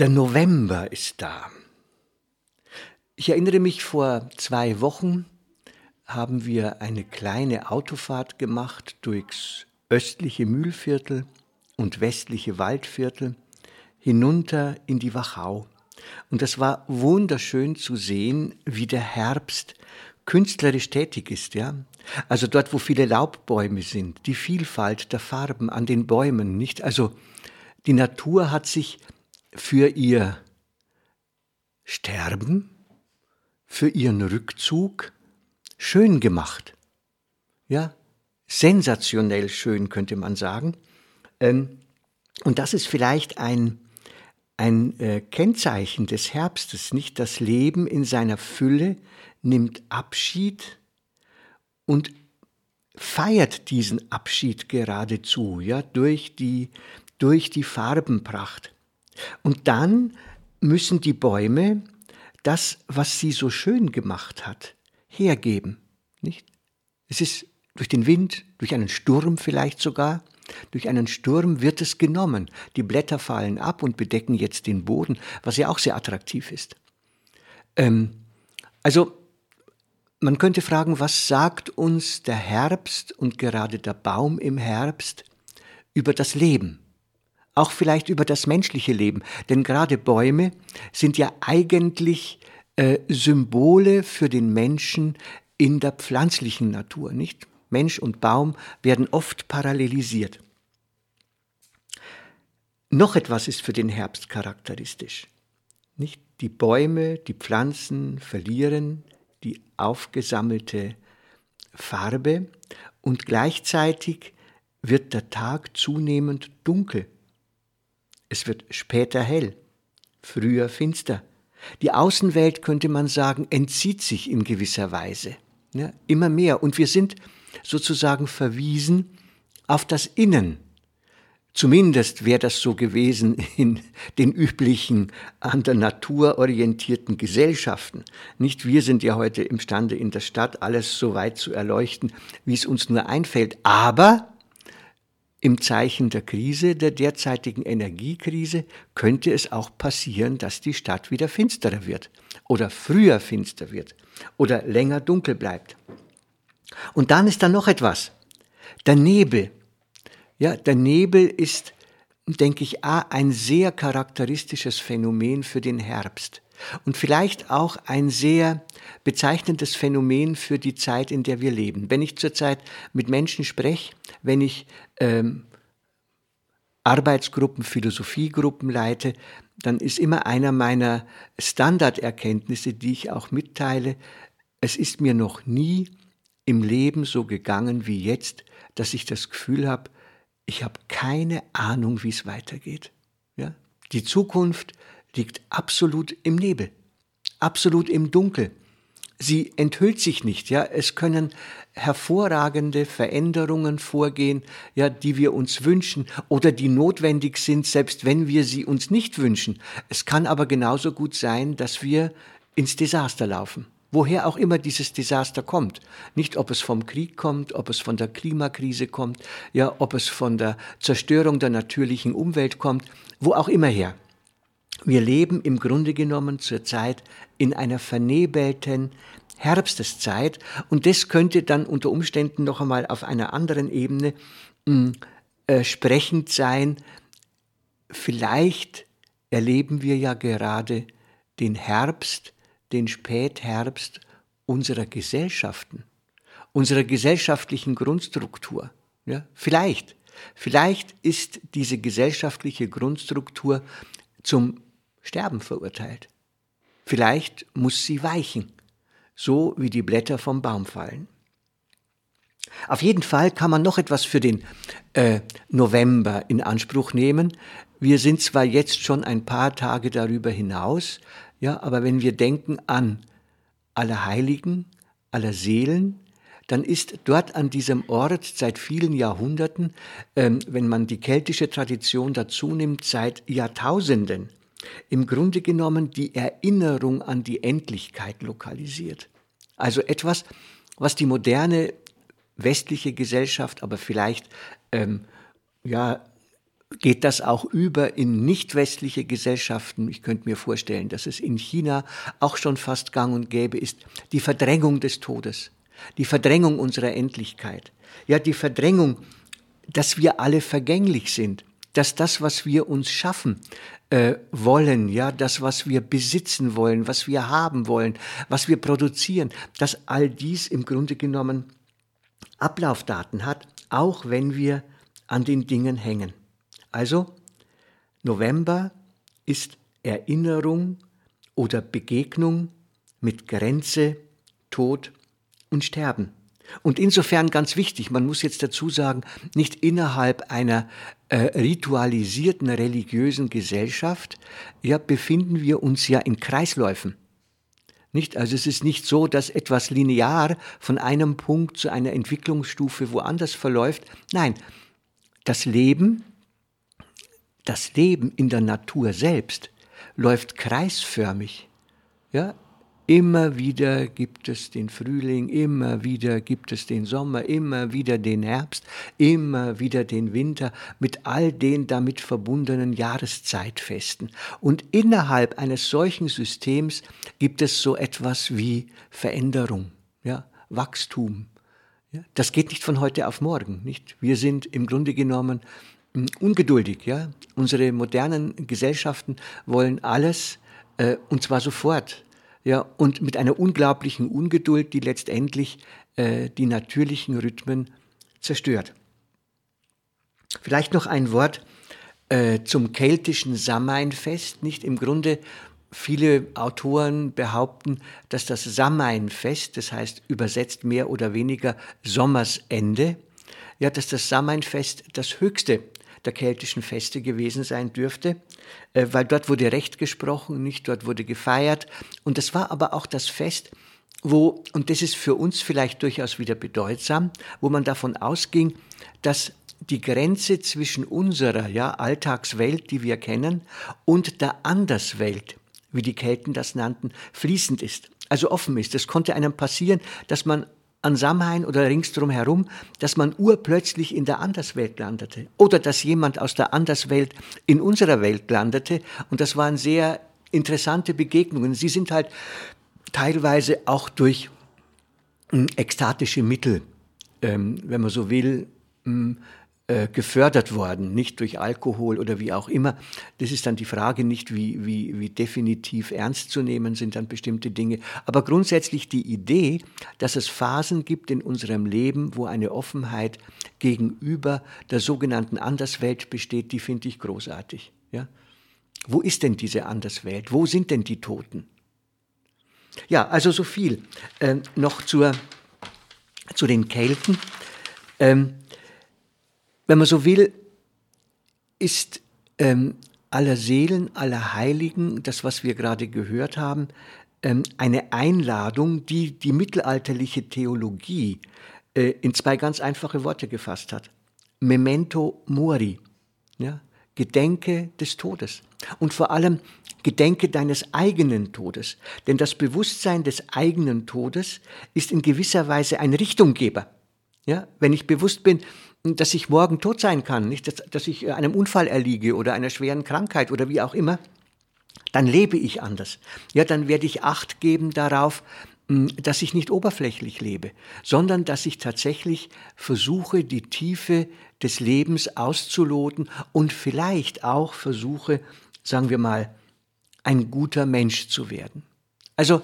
Der November ist da. Ich erinnere mich, vor zwei Wochen haben wir eine kleine Autofahrt gemacht durchs östliche Mühlviertel und westliche Waldviertel hinunter in die Wachau. Und das war wunderschön zu sehen, wie der Herbst künstlerisch tätig ist, ja. Also dort, wo viele Laubbäume sind, die Vielfalt der Farben an den Bäumen, nicht? Also die Natur hat sich für ihr Sterben, für ihren Rückzug schön gemacht. Ja, sensationell schön könnte man sagen. Ähm, und das ist vielleicht ein, ein äh, Kennzeichen des Herbstes, nicht? Das Leben in seiner Fülle nimmt Abschied und feiert diesen Abschied geradezu, ja, durch die, durch die Farbenpracht. Und dann müssen die Bäume das, was sie so schön gemacht hat, hergeben. Nicht? Es ist durch den Wind, durch einen Sturm vielleicht sogar, durch einen Sturm wird es genommen. Die Blätter fallen ab und bedecken jetzt den Boden, was ja auch sehr attraktiv ist. Ähm, also man könnte fragen, was sagt uns der Herbst und gerade der Baum im Herbst über das Leben? Auch vielleicht über das menschliche Leben. Denn gerade Bäume sind ja eigentlich äh, Symbole für den Menschen in der pflanzlichen Natur, nicht? Mensch und Baum werden oft parallelisiert. Noch etwas ist für den Herbst charakteristisch. Nicht? Die Bäume, die Pflanzen verlieren die aufgesammelte Farbe und gleichzeitig wird der Tag zunehmend dunkel. Es wird später hell, früher finster. Die Außenwelt, könnte man sagen, entzieht sich in gewisser Weise. Ja, immer mehr. Und wir sind sozusagen verwiesen auf das Innen. Zumindest wäre das so gewesen in den üblichen an der Natur orientierten Gesellschaften. Nicht wir sind ja heute imstande in der Stadt alles so weit zu erleuchten, wie es uns nur einfällt. Aber im Zeichen der Krise, der derzeitigen Energiekrise, könnte es auch passieren, dass die Stadt wieder finsterer wird oder früher finster wird oder länger dunkel bleibt. Und dann ist da noch etwas. Der Nebel. Ja, der Nebel ist, denke ich, ein sehr charakteristisches Phänomen für den Herbst und vielleicht auch ein sehr bezeichnendes Phänomen für die Zeit, in der wir leben. Wenn ich zurzeit mit Menschen spreche, wenn ich ähm, Arbeitsgruppen, Philosophiegruppen leite, dann ist immer einer meiner Standarderkenntnisse, die ich auch mitteile, es ist mir noch nie im Leben so gegangen wie jetzt, dass ich das Gefühl habe, ich habe keine Ahnung, wie es weitergeht. Ja? Die Zukunft liegt absolut im Nebel, absolut im Dunkel. Sie enthüllt sich nicht, ja. Es können hervorragende Veränderungen vorgehen, ja, die wir uns wünschen oder die notwendig sind, selbst wenn wir sie uns nicht wünschen. Es kann aber genauso gut sein, dass wir ins Desaster laufen. Woher auch immer dieses Desaster kommt. Nicht, ob es vom Krieg kommt, ob es von der Klimakrise kommt, ja, ob es von der Zerstörung der natürlichen Umwelt kommt, wo auch immer her. Wir leben im Grunde genommen zurzeit in einer vernebelten Herbsteszeit und das könnte dann unter Umständen noch einmal auf einer anderen Ebene hm, äh, sprechend sein. Vielleicht erleben wir ja gerade den Herbst, den Spätherbst unserer Gesellschaften, unserer gesellschaftlichen Grundstruktur. Ja, vielleicht, vielleicht ist diese gesellschaftliche Grundstruktur zum Sterben verurteilt. Vielleicht muss sie weichen, so wie die Blätter vom Baum fallen. Auf jeden Fall kann man noch etwas für den äh, November in Anspruch nehmen. Wir sind zwar jetzt schon ein paar Tage darüber hinaus, ja, aber wenn wir denken an aller Heiligen, aller Seelen, dann ist dort an diesem Ort seit vielen Jahrhunderten, ähm, wenn man die keltische Tradition dazu nimmt, seit Jahrtausenden im Grunde genommen die Erinnerung an die Endlichkeit lokalisiert. Also etwas, was die moderne westliche Gesellschaft, aber vielleicht ähm, ja, geht das auch über in nicht westliche Gesellschaften. Ich könnte mir vorstellen, dass es in China auch schon fast gang und gäbe ist, die Verdrängung des Todes, die Verdrängung unserer Endlichkeit, ja, die Verdrängung, dass wir alle vergänglich sind, dass das, was wir uns schaffen äh, wollen, ja, das, was wir besitzen wollen, was wir haben wollen, was wir produzieren, dass all dies im Grunde genommen Ablaufdaten hat, auch wenn wir an den Dingen hängen. Also, November ist Erinnerung oder Begegnung mit Grenze, Tod und Sterben. Und insofern ganz wichtig, man muss jetzt dazu sagen, nicht innerhalb einer ritualisierten religiösen Gesellschaft, ja, befinden wir uns ja in Kreisläufen. Nicht? Also es ist nicht so, dass etwas linear von einem Punkt zu einer Entwicklungsstufe woanders verläuft. Nein, das Leben, das Leben in der Natur selbst läuft kreisförmig. Ja, Immer wieder gibt es den Frühling, immer wieder gibt es den Sommer, immer wieder den Herbst, immer wieder den Winter mit all den damit verbundenen Jahreszeitfesten. Und innerhalb eines solchen Systems gibt es so etwas wie Veränderung, ja, Wachstum. Ja, das geht nicht von heute auf morgen, nicht? Wir sind im Grunde genommen hm, ungeduldig, ja. Unsere modernen Gesellschaften wollen alles äh, und zwar sofort ja, und mit einer unglaublichen Ungeduld, die letztendlich äh, die natürlichen Rhythmen zerstört. Vielleicht noch ein Wort äh, zum keltischen Samhainfest. Nicht im Grunde viele Autoren behaupten, dass das Samhainfest, das heißt übersetzt mehr oder weniger Sommersende, ja, dass das Samhainfest das höchste der keltischen Feste gewesen sein dürfte, äh, weil dort wurde Recht gesprochen, nicht dort wurde gefeiert. Und das war aber auch das Fest, wo, und das ist für uns vielleicht durchaus wieder bedeutsam, wo man davon ausging, dass die Grenze zwischen unserer ja, Alltagswelt, die wir kennen, und der Anderswelt, wie die Kelten das nannten, fließend ist, also offen ist. Es konnte einem passieren, dass man an Samhain oder ringsdrum herum, dass man urplötzlich in der Anderswelt landete oder dass jemand aus der Anderswelt in unserer Welt landete und das waren sehr interessante Begegnungen. Sie sind halt teilweise auch durch hm, ekstatische Mittel, ähm, wenn man so will, hm, äh, gefördert worden, nicht durch Alkohol oder wie auch immer. Das ist dann die Frage nicht, wie, wie, wie definitiv ernst zu nehmen sind dann bestimmte Dinge. Aber grundsätzlich die Idee, dass es Phasen gibt in unserem Leben, wo eine Offenheit gegenüber der sogenannten Anderswelt besteht, die finde ich großartig. Ja? Wo ist denn diese Anderswelt? Wo sind denn die Toten? Ja, also so viel äh, noch zur, zu den Kelten. Ähm, wenn man so will, ist ähm, aller Seelen, aller Heiligen, das, was wir gerade gehört haben, ähm, eine Einladung, die die mittelalterliche Theologie äh, in zwei ganz einfache Worte gefasst hat. Memento mori, ja? Gedenke des Todes. Und vor allem Gedenke deines eigenen Todes. Denn das Bewusstsein des eigenen Todes ist in gewisser Weise ein Richtunggeber. Ja? Wenn ich bewusst bin, dass ich morgen tot sein kann, nicht, dass, dass ich äh, einem Unfall erliege oder einer schweren Krankheit oder wie auch immer, dann lebe ich anders. Ja, dann werde ich Acht geben darauf, hm, dass ich nicht oberflächlich lebe, sondern dass ich tatsächlich versuche, die Tiefe des Lebens auszuloten und vielleicht auch versuche, sagen wir mal, ein guter Mensch zu werden. Also,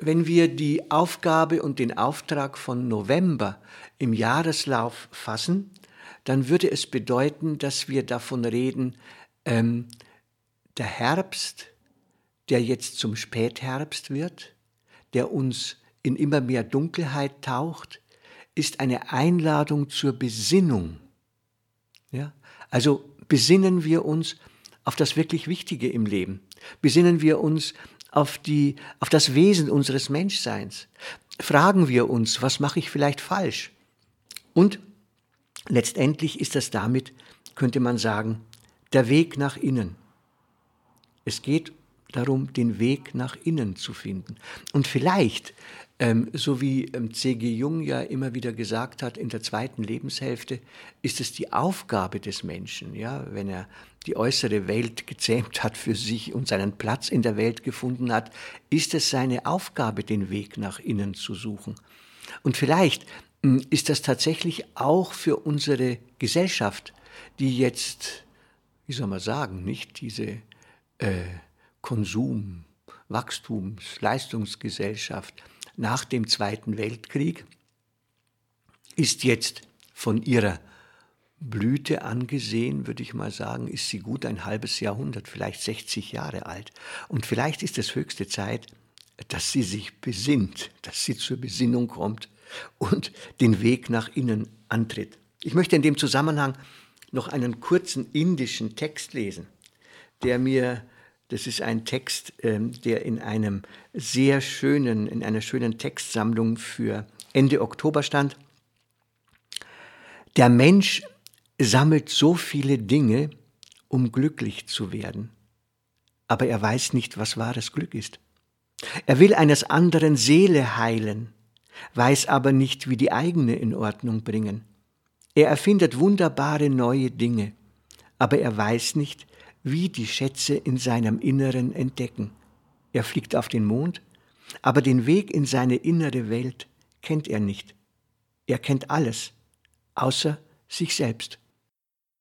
wenn wir die Aufgabe und den Auftrag von November im Jahreslauf fassen, dann würde es bedeuten, dass wir davon reden, ähm, der Herbst, der jetzt zum Spätherbst wird, der uns in immer mehr Dunkelheit taucht, ist eine Einladung zur Besinnung. Ja? Also besinnen wir uns auf das wirklich Wichtige im Leben. Besinnen wir uns auf, die, auf das Wesen unseres Menschseins. Fragen wir uns, was mache ich vielleicht falsch? Und letztendlich ist das damit, könnte man sagen, der Weg nach innen. Es geht darum, den Weg nach innen zu finden. Und vielleicht, ähm, so wie ähm, C.G. Jung ja immer wieder gesagt hat, in der zweiten Lebenshälfte ist es die Aufgabe des Menschen, ja, wenn er die äußere Welt gezähmt hat für sich und seinen Platz in der Welt gefunden hat, ist es seine Aufgabe, den Weg nach innen zu suchen. Und vielleicht hm, ist das tatsächlich auch für unsere Gesellschaft, die jetzt, wie soll man sagen, nicht diese äh, Konsum, Wachstums, Leistungsgesellschaft nach dem Zweiten Weltkrieg, ist jetzt von ihrer Blüte angesehen, würde ich mal sagen, ist sie gut ein halbes Jahrhundert, vielleicht 60 Jahre alt. Und vielleicht ist es höchste Zeit, dass sie sich besinnt, dass sie zur Besinnung kommt und den Weg nach innen antritt. Ich möchte in dem Zusammenhang noch einen kurzen indischen Text lesen, der mir, das ist ein Text, ähm, der in einem sehr schönen, in einer schönen Textsammlung für Ende Oktober stand. Der Mensch sammelt so viele Dinge, um glücklich zu werden, aber er weiß nicht, was wahres Glück ist. Er will eines anderen Seele heilen, weiß aber nicht, wie die eigene in Ordnung bringen. Er erfindet wunderbare neue Dinge, aber er weiß nicht, wie die Schätze in seinem Inneren entdecken. Er fliegt auf den Mond, aber den Weg in seine innere Welt kennt er nicht. Er kennt alles, außer sich selbst.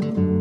mind.